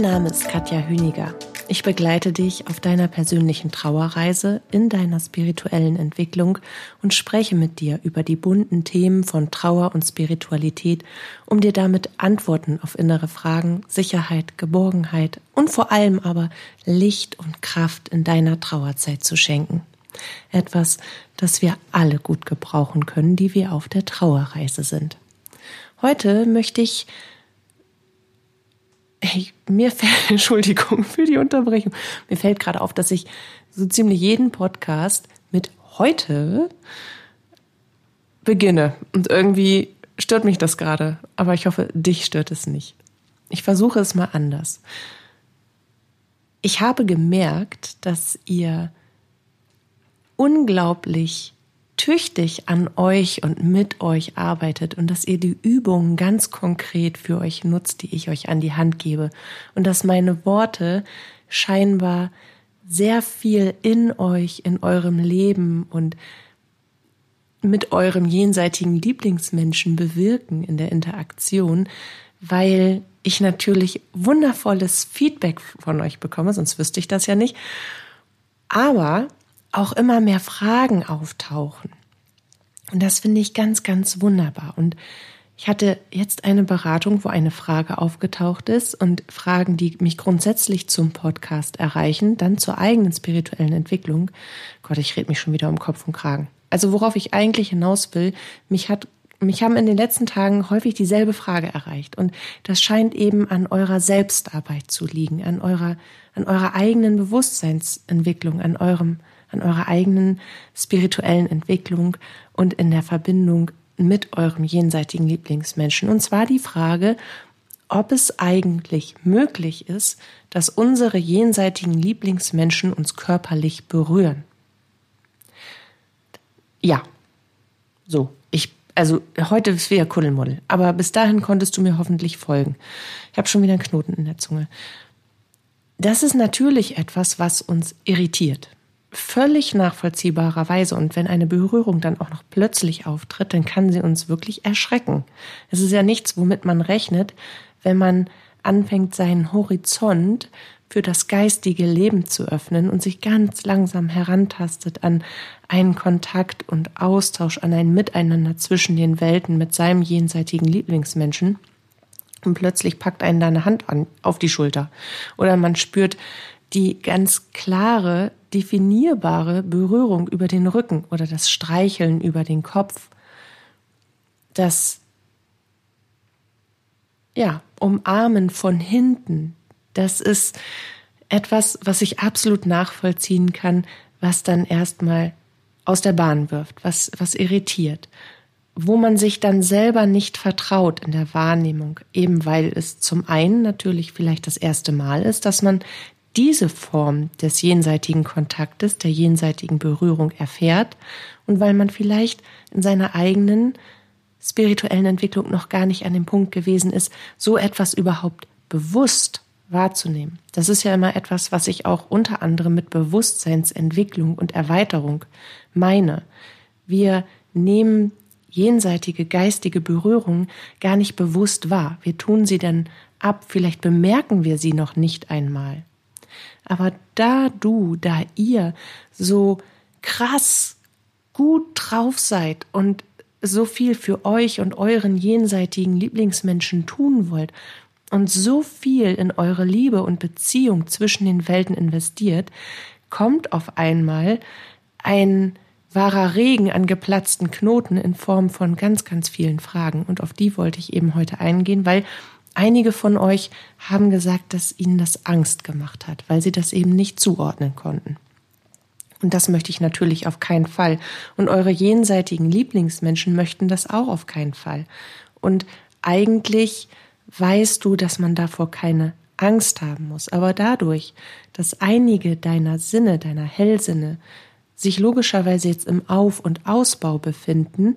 Mein Name ist Katja Hüniger. Ich begleite dich auf deiner persönlichen Trauerreise, in deiner spirituellen Entwicklung und spreche mit dir über die bunten Themen von Trauer und Spiritualität, um dir damit Antworten auf innere Fragen, Sicherheit, Geborgenheit und vor allem aber Licht und Kraft in deiner Trauerzeit zu schenken. Etwas, das wir alle gut gebrauchen können, die wir auf der Trauerreise sind. Heute möchte ich Hey, mir fällt, Entschuldigung für die Unterbrechung, mir fällt gerade auf, dass ich so ziemlich jeden Podcast mit heute beginne. Und irgendwie stört mich das gerade. Aber ich hoffe, dich stört es nicht. Ich versuche es mal anders. Ich habe gemerkt, dass ihr unglaublich tüchtig an euch und mit euch arbeitet und dass ihr die Übungen ganz konkret für euch nutzt, die ich euch an die Hand gebe und dass meine Worte scheinbar sehr viel in euch, in eurem Leben und mit eurem jenseitigen Lieblingsmenschen bewirken in der Interaktion, weil ich natürlich wundervolles Feedback von euch bekomme, sonst wüsste ich das ja nicht. Aber auch immer mehr Fragen auftauchen. Und das finde ich ganz, ganz wunderbar. Und ich hatte jetzt eine Beratung, wo eine Frage aufgetaucht ist und Fragen, die mich grundsätzlich zum Podcast erreichen, dann zur eigenen spirituellen Entwicklung. Gott, ich rede mich schon wieder um Kopf und Kragen. Also worauf ich eigentlich hinaus will, mich hat mich haben in den letzten Tagen häufig dieselbe Frage erreicht und das scheint eben an eurer Selbstarbeit zu liegen, an eurer an eurer eigenen Bewusstseinsentwicklung, an eurem an eurer eigenen spirituellen Entwicklung und in der Verbindung mit eurem jenseitigen Lieblingsmenschen. Und zwar die Frage, ob es eigentlich möglich ist, dass unsere jenseitigen Lieblingsmenschen uns körperlich berühren. Ja, so. Also heute ist wieder Kuddelmuddel, aber bis dahin konntest du mir hoffentlich folgen. Ich habe schon wieder einen Knoten in der Zunge. Das ist natürlich etwas, was uns irritiert völlig nachvollziehbarerweise. Und wenn eine Berührung dann auch noch plötzlich auftritt, dann kann sie uns wirklich erschrecken. Es ist ja nichts, womit man rechnet, wenn man anfängt, seinen Horizont für das geistige Leben zu öffnen und sich ganz langsam herantastet an einen Kontakt und Austausch, an ein Miteinander zwischen den Welten mit seinem jenseitigen Lieblingsmenschen. Und plötzlich packt einen da eine Hand an, auf die Schulter. Oder man spürt die ganz klare, definierbare Berührung über den Rücken oder das Streicheln über den Kopf, das ja, Umarmen von hinten, das ist etwas, was ich absolut nachvollziehen kann, was dann erstmal aus der Bahn wirft, was, was irritiert, wo man sich dann selber nicht vertraut in der Wahrnehmung, eben weil es zum einen natürlich vielleicht das erste Mal ist, dass man diese Form des jenseitigen Kontaktes, der jenseitigen Berührung erfährt und weil man vielleicht in seiner eigenen spirituellen Entwicklung noch gar nicht an dem Punkt gewesen ist, so etwas überhaupt bewusst wahrzunehmen. Das ist ja immer etwas, was ich auch unter anderem mit Bewusstseinsentwicklung und Erweiterung meine. Wir nehmen jenseitige geistige Berührung gar nicht bewusst wahr. Wir tun sie dann ab, vielleicht bemerken wir sie noch nicht einmal. Aber da du, da ihr so krass gut drauf seid und so viel für euch und euren jenseitigen Lieblingsmenschen tun wollt und so viel in eure Liebe und Beziehung zwischen den Welten investiert, kommt auf einmal ein wahrer Regen an geplatzten Knoten in Form von ganz, ganz vielen Fragen. Und auf die wollte ich eben heute eingehen, weil Einige von euch haben gesagt, dass ihnen das Angst gemacht hat, weil sie das eben nicht zuordnen konnten. Und das möchte ich natürlich auf keinen Fall. Und eure jenseitigen Lieblingsmenschen möchten das auch auf keinen Fall. Und eigentlich weißt du, dass man davor keine Angst haben muss. Aber dadurch, dass einige deiner Sinne, deiner Hellsinne, sich logischerweise jetzt im Auf- und Ausbau befinden,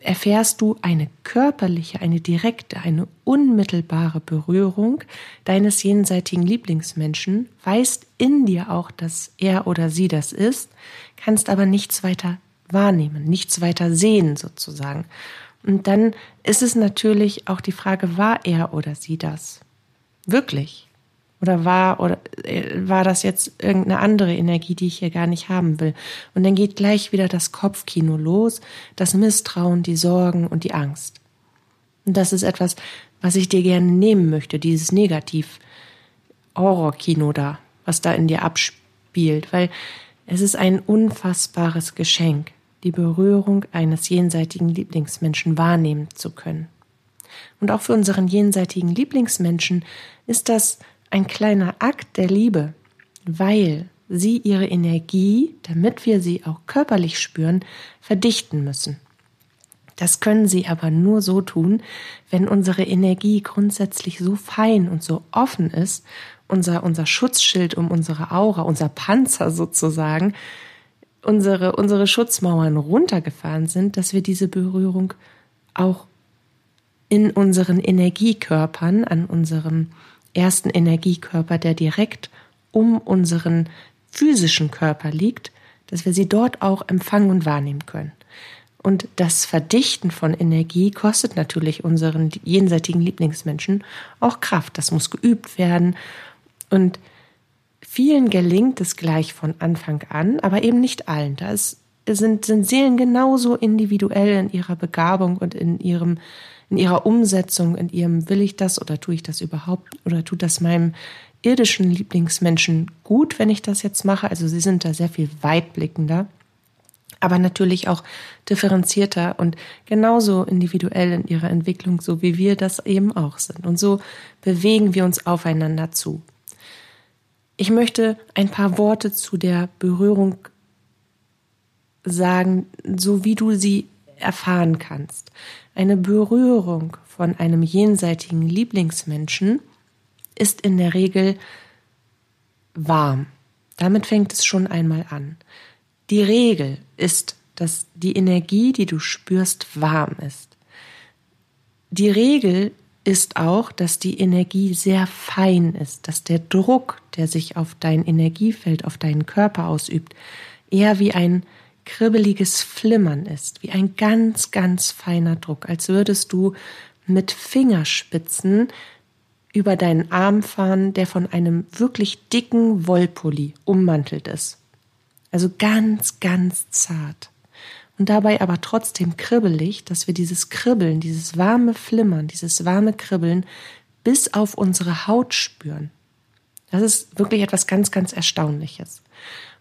erfährst du eine körperliche, eine direkte, eine unmittelbare Berührung deines jenseitigen Lieblingsmenschen, weißt in dir auch, dass er oder sie das ist, kannst aber nichts weiter wahrnehmen, nichts weiter sehen sozusagen. Und dann ist es natürlich auch die Frage, war er oder sie das? Wirklich? Oder war, oder äh, war das jetzt irgendeine andere Energie, die ich hier gar nicht haben will? Und dann geht gleich wieder das Kopfkino los, das Misstrauen, die Sorgen und die Angst. Und das ist etwas, was ich dir gerne nehmen möchte, dieses Negativ Horrorkino da, was da in dir abspielt, weil es ist ein unfassbares Geschenk, die Berührung eines jenseitigen Lieblingsmenschen wahrnehmen zu können. Und auch für unseren jenseitigen Lieblingsmenschen ist das ein kleiner Akt der Liebe, weil sie ihre Energie, damit wir sie auch körperlich spüren, verdichten müssen. Das können sie aber nur so tun, wenn unsere Energie grundsätzlich so fein und so offen ist, unser, unser Schutzschild um unsere Aura, unser Panzer sozusagen, unsere, unsere Schutzmauern runtergefahren sind, dass wir diese Berührung auch in unseren Energiekörpern, an unserem ersten Energiekörper, der direkt um unseren physischen Körper liegt, dass wir sie dort auch empfangen und wahrnehmen können. Und das Verdichten von Energie kostet natürlich unseren jenseitigen Lieblingsmenschen auch Kraft. Das muss geübt werden. Und vielen gelingt es gleich von Anfang an, aber eben nicht allen. Da sind, sind Seelen genauso individuell in ihrer Begabung und in ihrem in ihrer Umsetzung, in ihrem will ich das oder tue ich das überhaupt oder tut das meinem irdischen Lieblingsmenschen gut, wenn ich das jetzt mache. Also sie sind da sehr viel weitblickender, aber natürlich auch differenzierter und genauso individuell in ihrer Entwicklung, so wie wir das eben auch sind. Und so bewegen wir uns aufeinander zu. Ich möchte ein paar Worte zu der Berührung sagen, so wie du sie erfahren kannst. Eine Berührung von einem jenseitigen Lieblingsmenschen ist in der Regel warm. Damit fängt es schon einmal an. Die Regel ist, dass die Energie, die du spürst, warm ist. Die Regel ist auch, dass die Energie sehr fein ist, dass der Druck, der sich auf dein Energiefeld, auf deinen Körper ausübt, eher wie ein kribbeliges Flimmern ist, wie ein ganz, ganz feiner Druck, als würdest du mit Fingerspitzen über deinen Arm fahren, der von einem wirklich dicken Wollpulli ummantelt ist. Also ganz, ganz zart. Und dabei aber trotzdem kribbelig, dass wir dieses Kribbeln, dieses warme Flimmern, dieses warme Kribbeln bis auf unsere Haut spüren. Das ist wirklich etwas ganz, ganz Erstaunliches.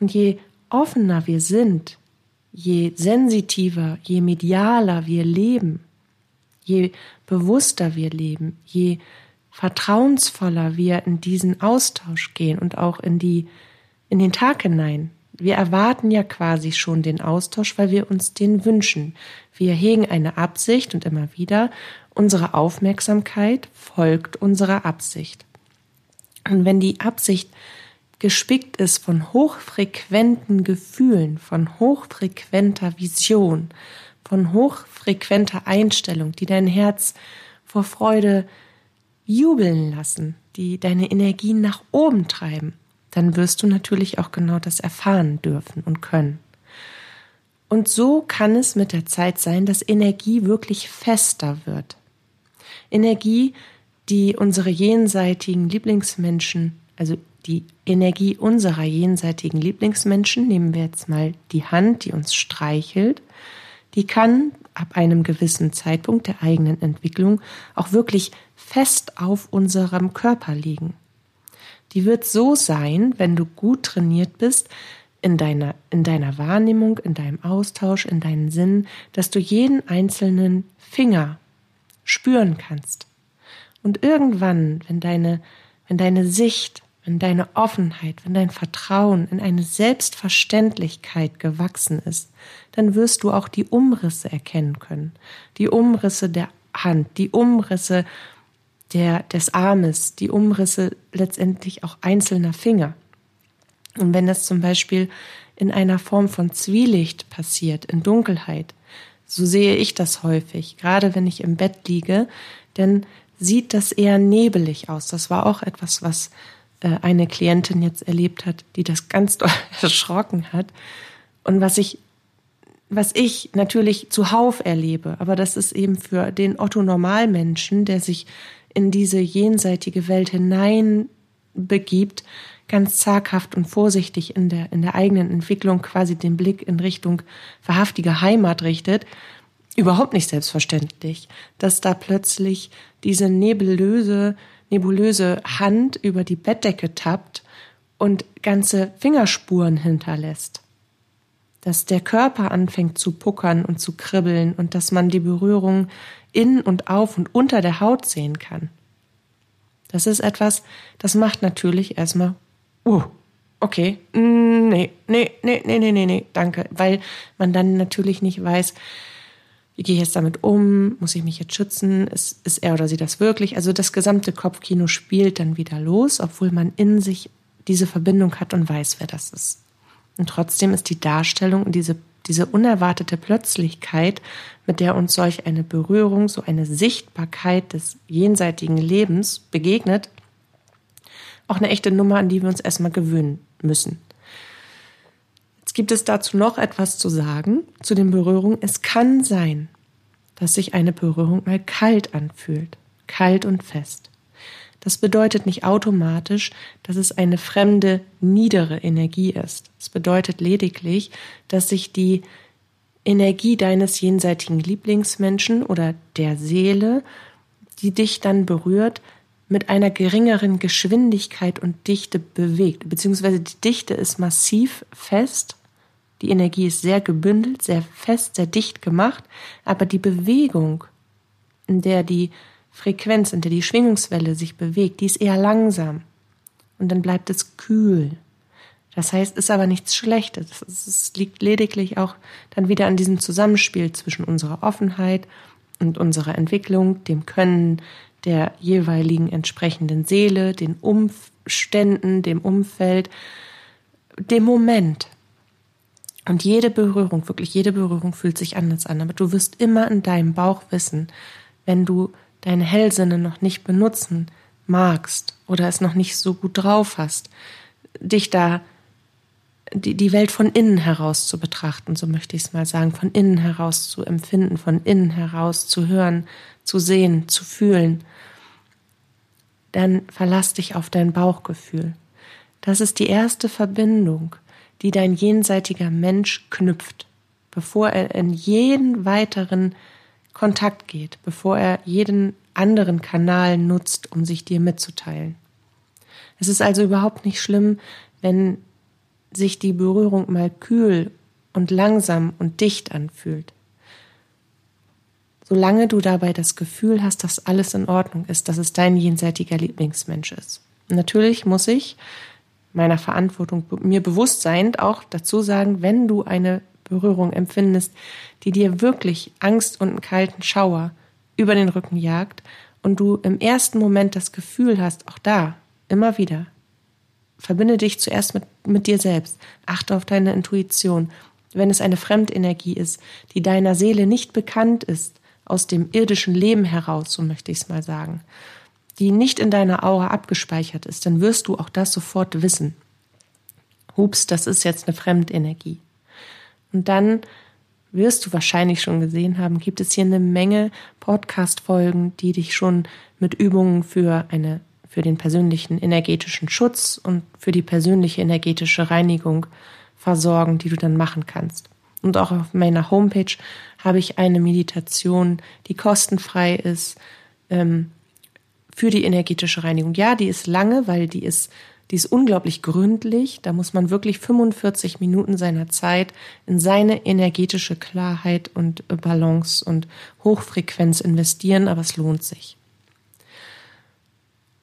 Und je offener wir sind je sensitiver, je medialer wir leben, je bewusster wir leben, je vertrauensvoller wir in diesen Austausch gehen und auch in die, in den Tag hinein. Wir erwarten ja quasi schon den Austausch, weil wir uns den wünschen. Wir hegen eine Absicht und immer wieder unsere Aufmerksamkeit folgt unserer Absicht. Und wenn die Absicht gespickt ist von hochfrequenten Gefühlen, von hochfrequenter Vision, von hochfrequenter Einstellung, die dein Herz vor Freude jubeln lassen, die deine Energien nach oben treiben, dann wirst du natürlich auch genau das erfahren dürfen und können. Und so kann es mit der Zeit sein, dass Energie wirklich fester wird. Energie, die unsere jenseitigen Lieblingsmenschen, also die Energie unserer jenseitigen Lieblingsmenschen, nehmen wir jetzt mal die Hand, die uns streichelt, die kann ab einem gewissen Zeitpunkt der eigenen Entwicklung auch wirklich fest auf unserem Körper liegen. Die wird so sein, wenn du gut trainiert bist, in deiner, in deiner Wahrnehmung, in deinem Austausch, in deinen Sinnen, dass du jeden einzelnen Finger spüren kannst. Und irgendwann, wenn deine, wenn deine Sicht wenn deine Offenheit, wenn dein Vertrauen in eine Selbstverständlichkeit gewachsen ist, dann wirst du auch die Umrisse erkennen können. Die Umrisse der Hand, die Umrisse der, des Armes, die Umrisse letztendlich auch einzelner Finger. Und wenn das zum Beispiel in einer Form von Zwielicht passiert, in Dunkelheit, so sehe ich das häufig, gerade wenn ich im Bett liege, denn sieht das eher nebelig aus. Das war auch etwas, was äh, eine Klientin jetzt erlebt hat, die das ganz doll erschrocken hat. Und was ich, was ich natürlich zuhauf erlebe, aber das ist eben für den Otto Normalmenschen, der sich in diese jenseitige Welt hinein begibt, ganz zaghaft und vorsichtig in der, in der eigenen Entwicklung quasi den Blick in Richtung wahrhaftige Heimat richtet, überhaupt nicht selbstverständlich, dass da plötzlich diese nebulöse, nebulöse Hand über die Bettdecke tappt und ganze Fingerspuren hinterlässt. Dass der Körper anfängt zu puckern und zu kribbeln und dass man die Berührung in und auf und unter der Haut sehen kann. Das ist etwas, das macht natürlich erstmal, uh, okay, nee, nee, nee, nee, nee, nee, nee, danke, weil man dann natürlich nicht weiß, wie gehe ich jetzt damit um? Muss ich mich jetzt schützen? Ist, ist er oder sie das wirklich? Also das gesamte Kopfkino spielt dann wieder los, obwohl man in sich diese Verbindung hat und weiß, wer das ist. Und trotzdem ist die Darstellung und diese, diese unerwartete Plötzlichkeit, mit der uns solch eine Berührung, so eine Sichtbarkeit des jenseitigen Lebens begegnet, auch eine echte Nummer, an die wir uns erstmal gewöhnen müssen. Jetzt gibt es dazu noch etwas zu sagen zu den Berührungen. Es kann sein, dass sich eine Berührung mal kalt anfühlt, kalt und fest. Das bedeutet nicht automatisch, dass es eine fremde, niedere Energie ist. Es bedeutet lediglich, dass sich die Energie deines jenseitigen Lieblingsmenschen oder der Seele, die dich dann berührt, mit einer geringeren Geschwindigkeit und Dichte bewegt, beziehungsweise die Dichte ist massiv fest. Die Energie ist sehr gebündelt, sehr fest, sehr dicht gemacht, aber die Bewegung, in der die Frequenz, in der die Schwingungswelle sich bewegt, die ist eher langsam. Und dann bleibt es kühl. Das heißt, ist aber nichts Schlechtes. Es liegt lediglich auch dann wieder an diesem Zusammenspiel zwischen unserer Offenheit und unserer Entwicklung, dem Können der jeweiligen entsprechenden Seele, den Umständen, dem Umfeld, dem Moment. Und jede Berührung, wirklich jede Berührung fühlt sich anders an. Aber du wirst immer in deinem Bauch wissen, wenn du deine Hellsinne noch nicht benutzen magst oder es noch nicht so gut drauf hast, dich da die, die Welt von innen heraus zu betrachten, so möchte ich es mal sagen, von innen heraus zu empfinden, von innen heraus zu hören, zu sehen, zu fühlen, dann verlass dich auf dein Bauchgefühl. Das ist die erste Verbindung die dein jenseitiger Mensch knüpft, bevor er in jeden weiteren Kontakt geht, bevor er jeden anderen Kanal nutzt, um sich dir mitzuteilen. Es ist also überhaupt nicht schlimm, wenn sich die Berührung mal kühl und langsam und dicht anfühlt. Solange du dabei das Gefühl hast, dass alles in Ordnung ist, dass es dein jenseitiger Lieblingsmensch ist. natürlich muss ich meiner Verantwortung mir bewusst seiend auch dazu sagen, wenn du eine Berührung empfindest, die dir wirklich Angst und einen kalten Schauer über den Rücken jagt und du im ersten Moment das Gefühl hast, auch da, immer wieder, verbinde dich zuerst mit, mit dir selbst, achte auf deine Intuition. Wenn es eine Fremdenergie ist, die deiner Seele nicht bekannt ist, aus dem irdischen Leben heraus, so möchte ich es mal sagen, die nicht in deiner Aura abgespeichert ist, dann wirst du auch das sofort wissen. Hups, das ist jetzt eine Fremdenergie. Und dann wirst du wahrscheinlich schon gesehen haben, gibt es hier eine Menge Podcast-Folgen, die dich schon mit Übungen für eine, für den persönlichen energetischen Schutz und für die persönliche energetische Reinigung versorgen, die du dann machen kannst. Und auch auf meiner Homepage habe ich eine Meditation, die kostenfrei ist, ähm, für die energetische Reinigung. Ja, die ist lange, weil die ist, die ist unglaublich gründlich. Da muss man wirklich 45 Minuten seiner Zeit in seine energetische Klarheit und Balance und Hochfrequenz investieren, aber es lohnt sich.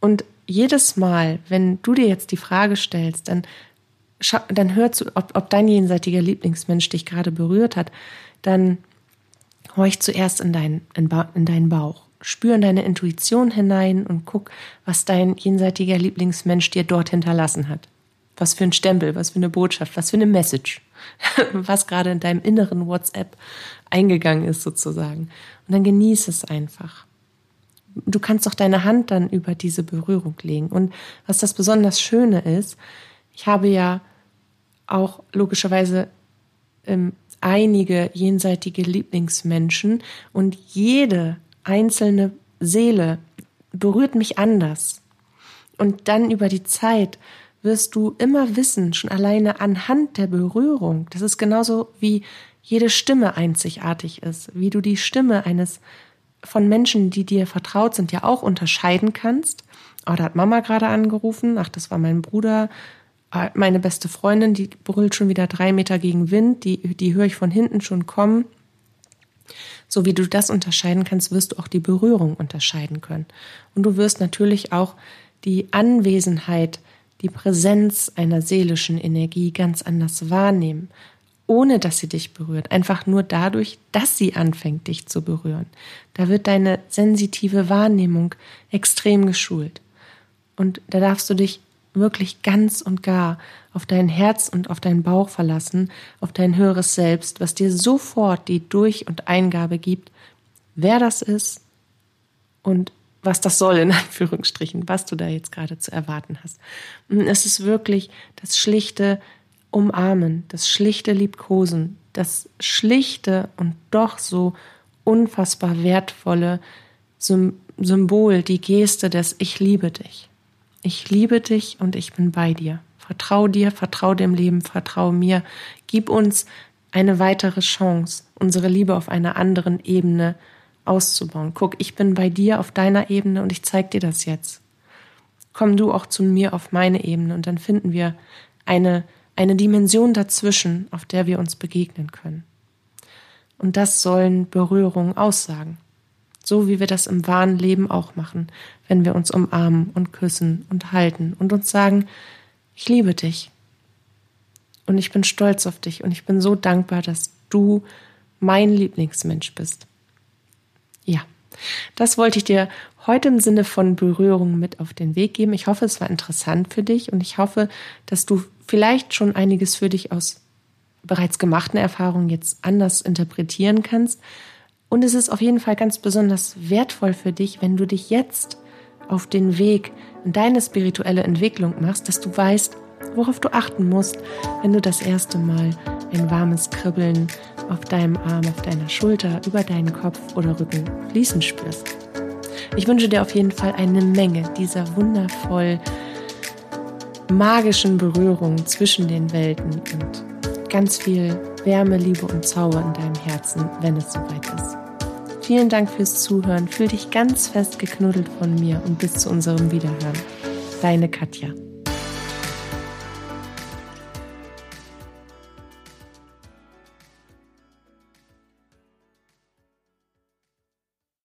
Und jedes Mal, wenn du dir jetzt die Frage stellst, dann, dann hör zu, ob, ob dein jenseitiger Lieblingsmensch dich gerade berührt hat, dann horch zuerst in deinen, in, in deinen Bauch spür in deine Intuition hinein und guck, was dein jenseitiger Lieblingsmensch dir dort hinterlassen hat. Was für ein Stempel, was für eine Botschaft, was für eine Message, was gerade in deinem inneren WhatsApp eingegangen ist sozusagen. Und dann genieß es einfach. Du kannst auch deine Hand dann über diese Berührung legen. Und was das besonders Schöne ist, ich habe ja auch logischerweise ähm, einige jenseitige Lieblingsmenschen und jede einzelne Seele berührt mich anders. Und dann über die Zeit wirst du immer wissen, schon alleine anhand der Berührung, das ist genauso wie jede Stimme einzigartig ist, wie du die Stimme eines von Menschen, die dir vertraut sind, ja auch unterscheiden kannst. Oh, da hat Mama gerade angerufen. Ach, das war mein Bruder. Ah, meine beste Freundin, die brüllt schon wieder drei Meter gegen Wind. Die, die höre ich von hinten schon kommen. So wie du das unterscheiden kannst, wirst du auch die Berührung unterscheiden können. Und du wirst natürlich auch die Anwesenheit, die Präsenz einer seelischen Energie ganz anders wahrnehmen ohne dass sie dich berührt, einfach nur dadurch, dass sie anfängt, dich zu berühren. Da wird deine sensitive Wahrnehmung extrem geschult. Und da darfst du dich wirklich ganz und gar auf dein Herz und auf deinen Bauch verlassen, auf dein höheres Selbst, was dir sofort die Durch- und Eingabe gibt, wer das ist und was das soll, in Anführungsstrichen, was du da jetzt gerade zu erwarten hast. Es ist wirklich das schlichte, Umarmen, das schlichte Liebkosen, das schlichte und doch so unfassbar wertvolle Symbol, die Geste des Ich liebe dich. Ich liebe dich und ich bin bei dir. Vertrau dir, vertrau dem Leben, vertrau mir. Gib uns eine weitere Chance, unsere Liebe auf einer anderen Ebene auszubauen. Guck, ich bin bei dir auf deiner Ebene und ich zeig dir das jetzt. Komm du auch zu mir auf meine Ebene und dann finden wir eine eine Dimension dazwischen, auf der wir uns begegnen können. Und das sollen Berührungen aussagen. So wie wir das im wahren Leben auch machen, wenn wir uns umarmen und küssen und halten und uns sagen, ich liebe dich. Und ich bin stolz auf dich und ich bin so dankbar, dass du mein Lieblingsmensch bist. Ja, das wollte ich dir heute im Sinne von Berührung mit auf den Weg geben. Ich hoffe, es war interessant für dich und ich hoffe, dass du vielleicht schon einiges für dich aus bereits gemachten Erfahrungen jetzt anders interpretieren kannst. Und es ist auf jeden Fall ganz besonders wertvoll für dich, wenn du dich jetzt auf den Weg in deine spirituelle Entwicklung machst, dass du weißt, worauf du achten musst, wenn du das erste Mal ein warmes Kribbeln auf deinem Arm, auf deiner Schulter, über deinen Kopf oder Rücken fließen spürst. Ich wünsche dir auf jeden Fall eine Menge dieser wundervoll magischen Berührungen zwischen den Welten und ganz viel Wärme, Liebe und Zauber in deinem Herzen, wenn es soweit ist. Vielen Dank fürs Zuhören. Fühl dich ganz fest geknuddelt von mir und bis zu unserem Wiederhören. Deine Katja.